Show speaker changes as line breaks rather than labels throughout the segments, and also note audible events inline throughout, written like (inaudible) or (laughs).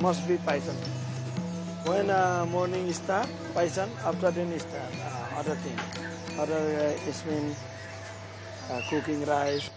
must be Python. When uh, morning start, Python, after then start uh, other thing. Other uh, is mean uh, cooking rice.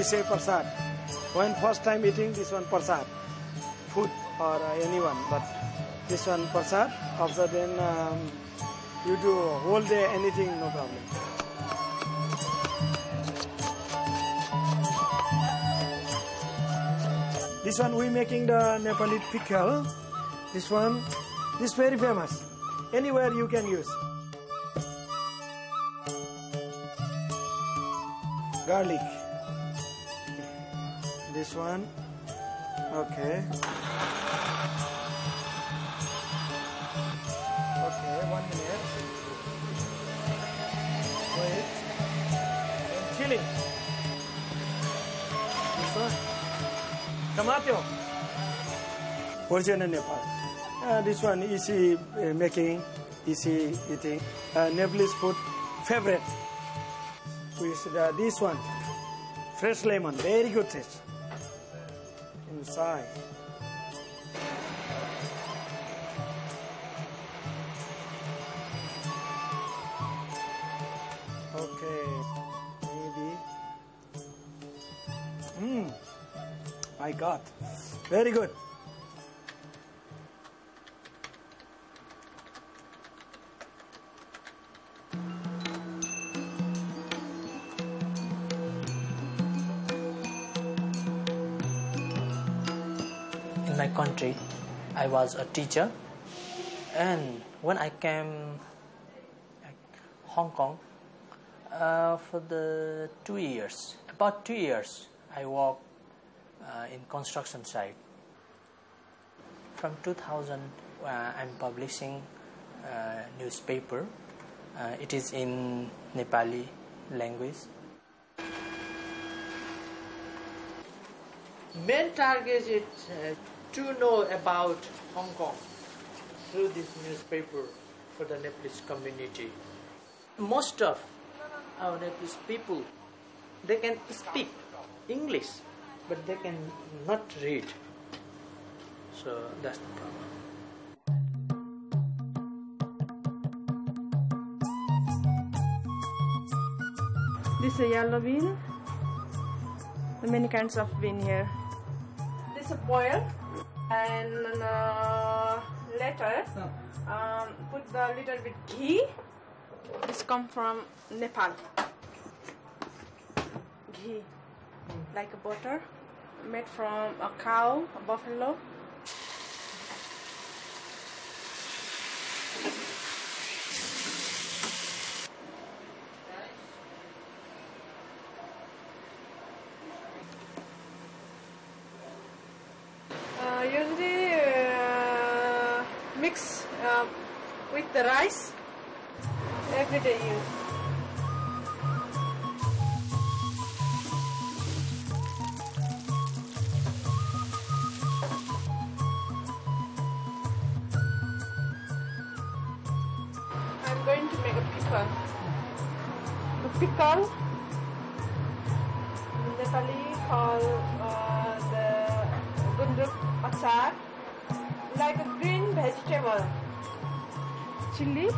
We say prasad. When first time eating this one prasad, food or uh, anyone, but this one prasad. After then um, you do whole day anything, no problem. This one we making the Nepali pickle. This one, this very famous. Anywhere you can use. Garlic. This one. Okay. Okay, one minute. Wait. And chili. This one. Tomato. Original Nepal. Uh, this one easy uh, making, easy eating. Uh, Nepalese food favorite. With uh, this one, fresh lemon, very good taste. Inside. Okay, maybe. Mmm, my God, very good.
Country i was a teacher. And when i came hong kong uh, for the two years about two years i worked uh, in construction site. From 2000 uh, i'm publishing uh, newspaper. Uh, it is in nepali language. Main target is uh, to know about Hong Kong through this newspaper for the Nepalese community. Most of our Nepalese people, they can speak English, but they can not read. So that's the problem.
This is a yellow bean. The many kinds of bean here. This is a boil and uh, later um, put the little bit ghee. This come from Nepal. Ghee, like a butter, made from a cow, a buffalo. A. The pickle Nepali called uh, the gundruk achar, like a green vegetable. Chili,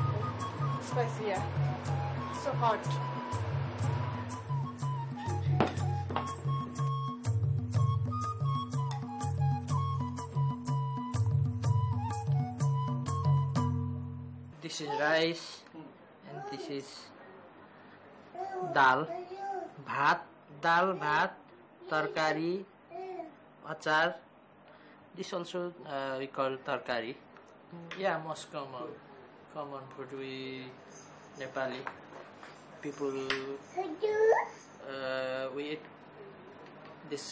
spicy, yeah. So hot.
This is rice चिज दाल भात दाल भात तरकारी अचार this also we tarkari या most common common food we Nepali people we eat this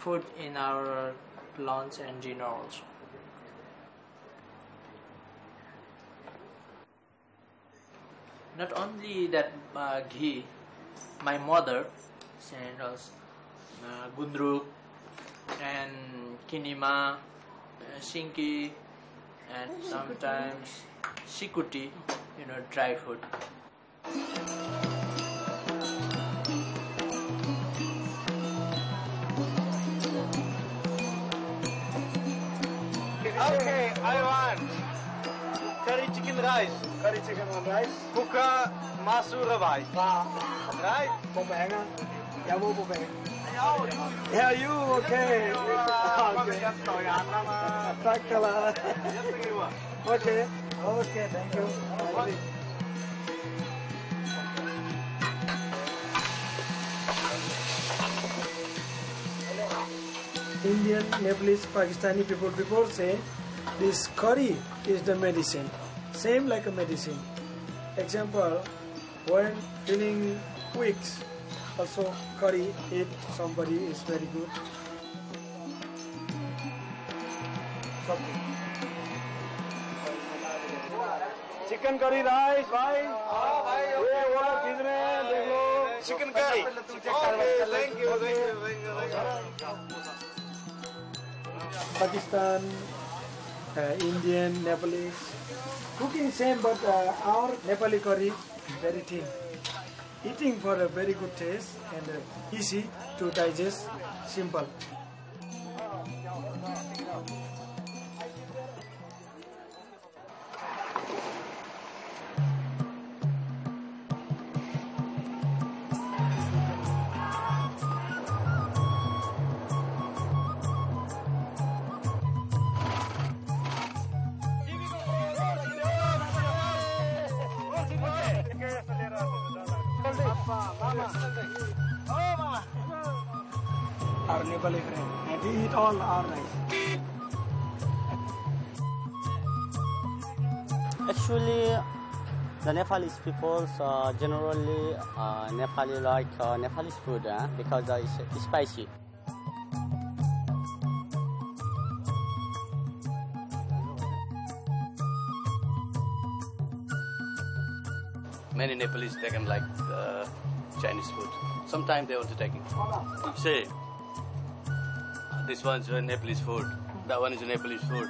food in our lunch and dinner also Not only that uh, ghee, my mother sent us uh, gundruk and kinima, uh, shinki, and sometimes sikuti, you know, dry food.
Okay, I want curry chicken rice,
curry chicken and rice.
kuka masu rabai. Ah. Right?
Bobega. Yeah, wo bobega. Yeah, you okay? okay. Okay. Okay, thank you. Indian, Nepalese, Pakistani people before say this curry is the medicine, same like a medicine. Example, when feeling weak, also curry eat somebody is very good. Chicken curry rice भाई ये वो fridge में देख लो
Chicken curry. Okay,
Indian, Nepalese. Cooking same, but uh, our Nepali curry very thin. Eating for a very good taste and uh, easy to digest, simple. Our Nepali and he eat all our rice.
Actually, the Nepalese people uh, generally uh, Nepali like uh, Nepalese food uh, because uh, it's, it's spicy.
many Nepalese they can like uh, Chinese food. Sometimes they want to take it. Say, this one's a Nepalese food. That one is a Nepalese food.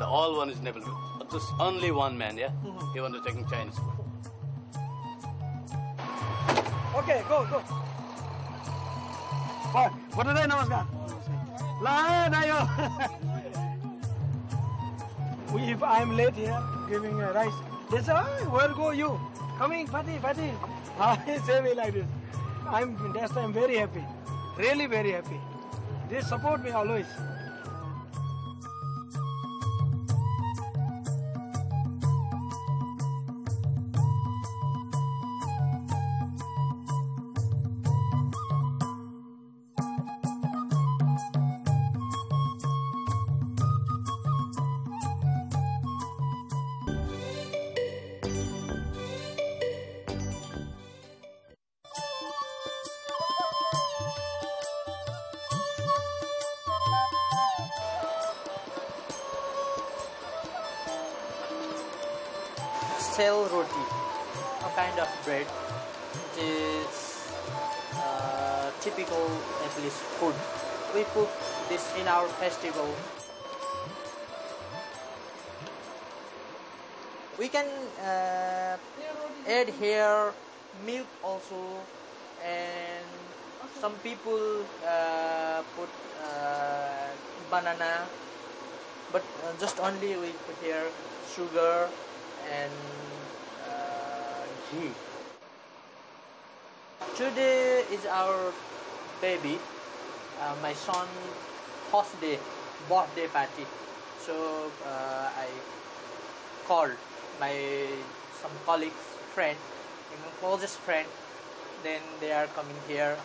The all one is Nepalese food. Just only one man, yeah? Mm-hmm. He wants to take Chinese food.
Okay, go, go. What did I namaskar? La, na If I'm late here giving a rice, they say, oh, where go you? Coming, Fatih, Fatih. (laughs) I say me like this. I'm, that's, I'm very happy. Really very happy. They support me always.
Sel roti, a kind of bread, which is uh, typical Nepalese food. We cook this in our festival. We can uh, add here milk also, and some people uh, put uh, banana, but uh, just only we put here sugar and uh. Today is our baby, uh, my son first day birthday party. So uh, I called my some colleagues, friend, my closest friend. Then they are coming here,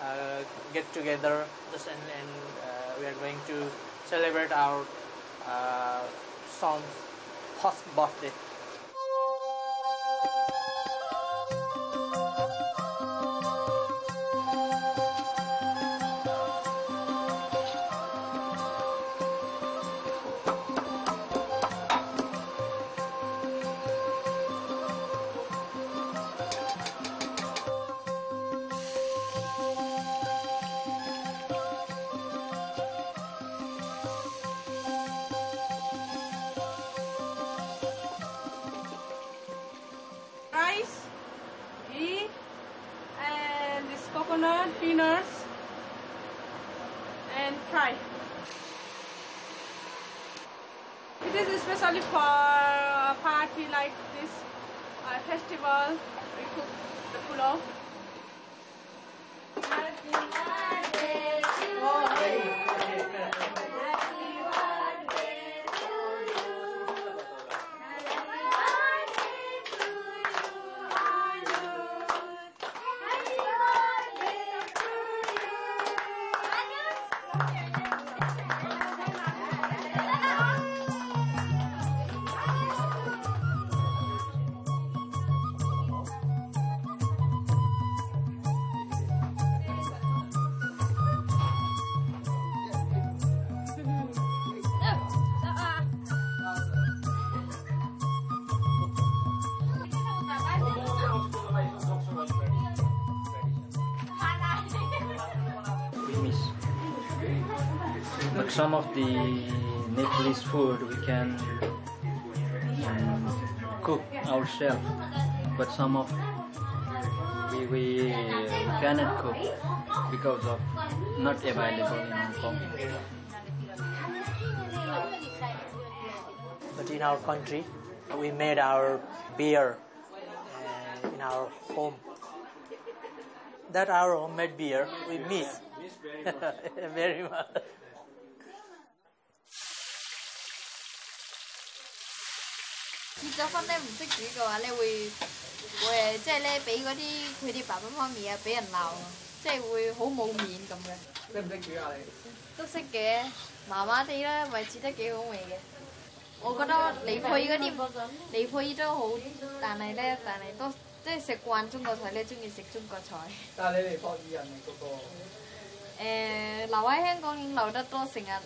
uh, get together, just and, and uh, we are going to celebrate our uh, son's first birthday.
Coconut, peanuts, and fry. It is especially for a party like this, a festival, we cook the pulao.
Some of the Nepalese food we can um, cook ourselves, but some of we, we, cannot cook because of not available in Hong Kong.
But in our country, we made our beer uh, in our home. That our homemade beer we miss (laughs) very much.
結咗婚咧唔識煮嘅話咧，會會誒即係咧俾嗰啲佢哋爸爸媽咪啊俾人鬧啊，即係會好冇面咁嘅。
識唔識煮啊你？
都識嘅，麻麻地啦，咪切得幾好味嘅。我覺得尼泊爾嗰啲尼泊爾都好，但係咧，但係都即係食慣中國菜咧，中意食中國菜。
但係你尼泊爾人嚟嗰個。
誒、留喺香港已經留得多，成日誒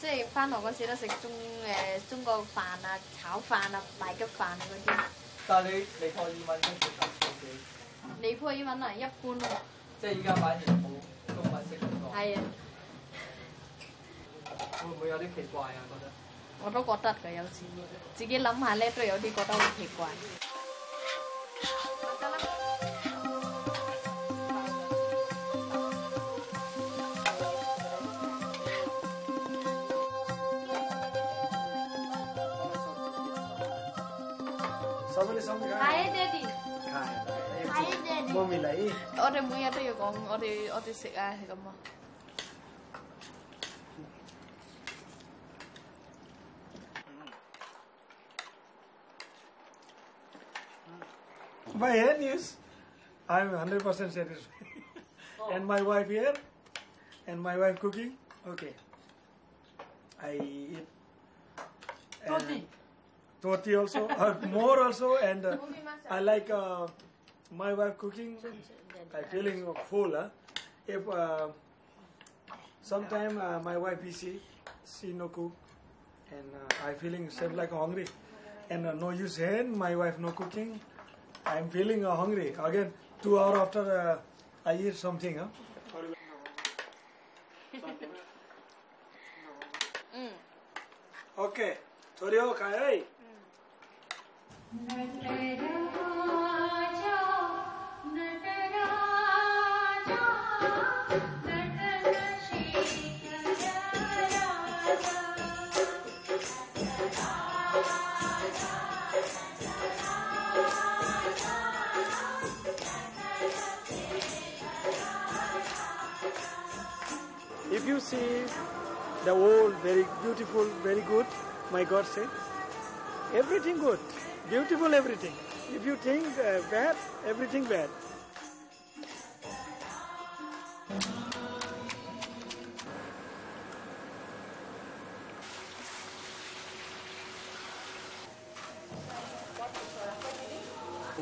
即係翻學嗰時都食中誒、中國飯啊、炒飯啊、大吉飯啊嗰啲。
但係你尼泊爾文識唔識自己？
尼泊爾文啊，一般咯。
即係依家反而冇中文識咁多。
係啊，
會唔會有啲奇怪啊？覺得？
我都覺得㗎，有時自己諗下咧，都有啲覺得好奇怪。
सबैले सँगै खाए
त्यति मम्मीलाई अरे म यहाँ त यो गाउँ अरे अझै आएको म
My head is, I'm 100% satisfied. And my wife here, and my wife cooking. Okay. I eat. Protein dhoti also, (laughs) uh, more also, and uh, I like uh, my wife cooking. I'm feeling full. If uh, sometime uh, my wife busy, she no cook, and uh, I feeling same like hungry, and no use hand. My wife no cooking. I'm feeling hungry again. Two hour after I eat something. Huh? (laughs) okay, Torio Kai. If you see the world very beautiful, very good, my God said, everything good, Beautiful everything. If you think uh, bad, everything bad.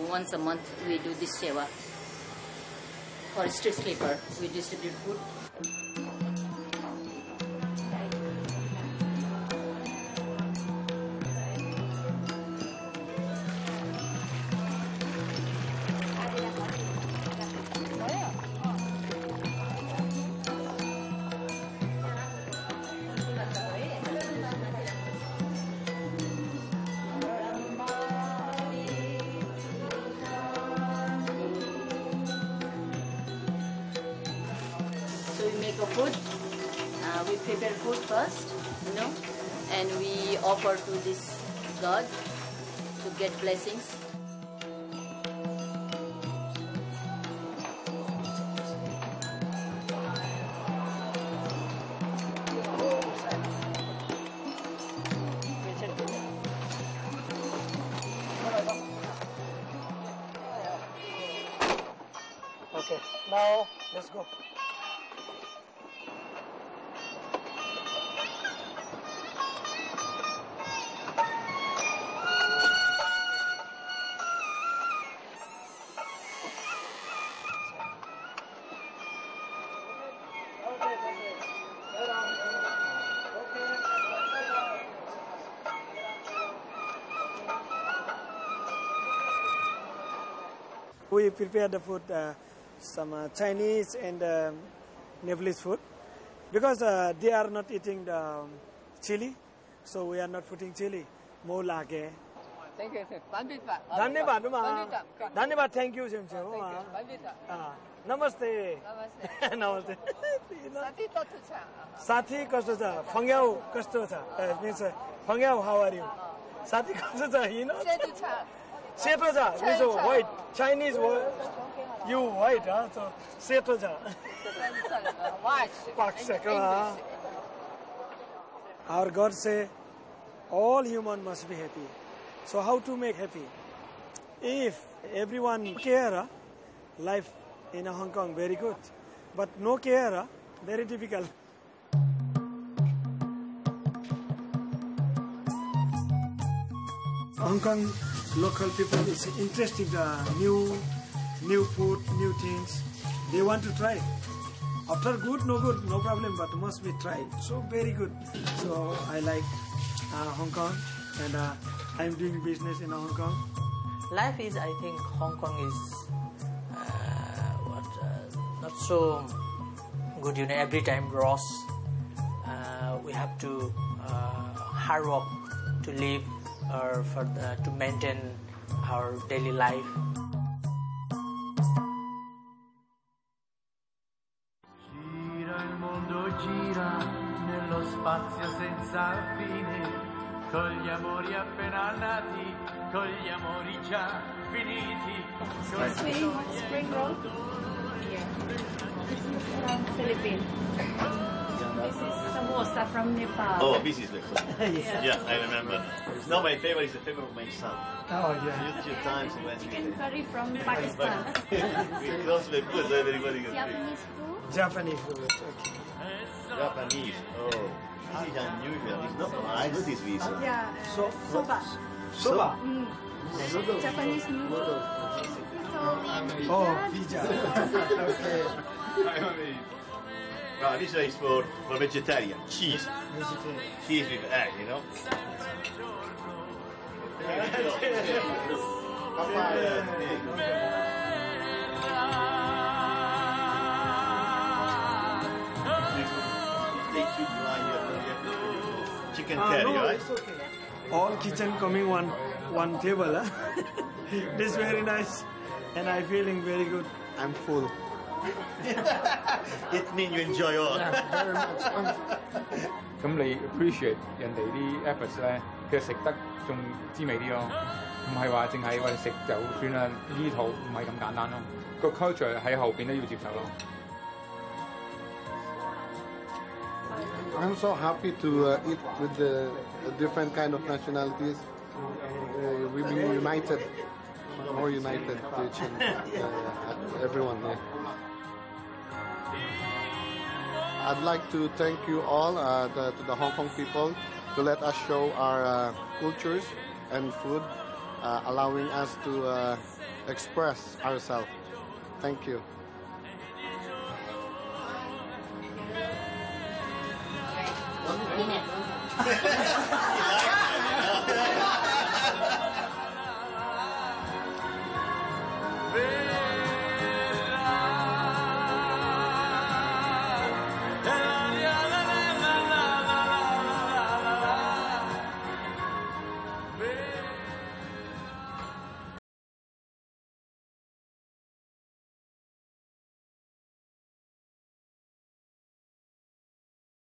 Once a month we do this seva for street sleeper. We distribute food. Prepare food first, you know, and we offer to this God to get blessings.
Okay, now let's go. We prepare the food, uh, some uh, Chinese and um, Nepalese food, because uh, they are not eating the um, chili, so we are not putting chili. More lage.
Thank you. Bandita.
धन्यवाद Uma
Bandita.
धन्यवाद thank you same same Uma
Bandita.
नमस्ते
Namaste.
नमस्ते
Totucha.
साथी कस्तो छ फङ्ग्याउ कस्तो छ मिन्स फङ्ग्याउ हाउ आर यु साथी कस्तो छ Sepaja is white. Chinese word. You white, huh? So
Sepaja.
Paksaka. Our God say, all human must be happy. So how to make happy? If everyone care, life in Hong Kong very good. But no care, very difficult. Hong Kong local people is interested uh, new new food, new things. They want to try. After good, no good, no problem, but must be tried. So very good. So I like uh, Hong Kong, and uh, I'm doing business in Hong Kong.
Life is, I think, Hong Kong is uh, what uh, not so good. You know, every time Ross, uh, we have to hard work to live or for the, to maintain our daily life.
Oh, this is the (laughs) Yeah, I remember. No, my favorite is the favorite of my son.
Oh
Used two times he went
Chicken
with
curry from Pakistan. (laughs)
We close the food so everybody can
Japanese food.
Japanese food. Okay.
Japanese. Oh, this is unusual. It's not. I do this visa.
Yeah.
So
Soba.
soba.
Mm. Japanese noodle.
Oh, pizza. (laughs) okay.
Ah, this is for, for vegetarian. Cheese.
Vegetarian.
Cheese with egg, you know. Chicken
Ah,
curry,
no,
right?
okay. All kitchen coming one one table. Huh? (laughs) this very nice, and I feeling very good. I'm full. (laughs)
it means you enjoy all.
咁你 appreciate (laughs) 人哋啲 efforts 咧，嘅食得仲滋味啲咯，唔系话净系为食就算啦，呢套唔系咁简单咯，个 culture 喺后边都要接受咯。
I'm so happy to uh, eat with the, the different kind of nationalities. Uh, we being united, more united to each other, uh, everyone there. I'd like to thank you all, uh, the, to the Hong Kong people, to let us show our uh, cultures and food, uh, allowing us to uh, express ourselves. Thank you. (laughs)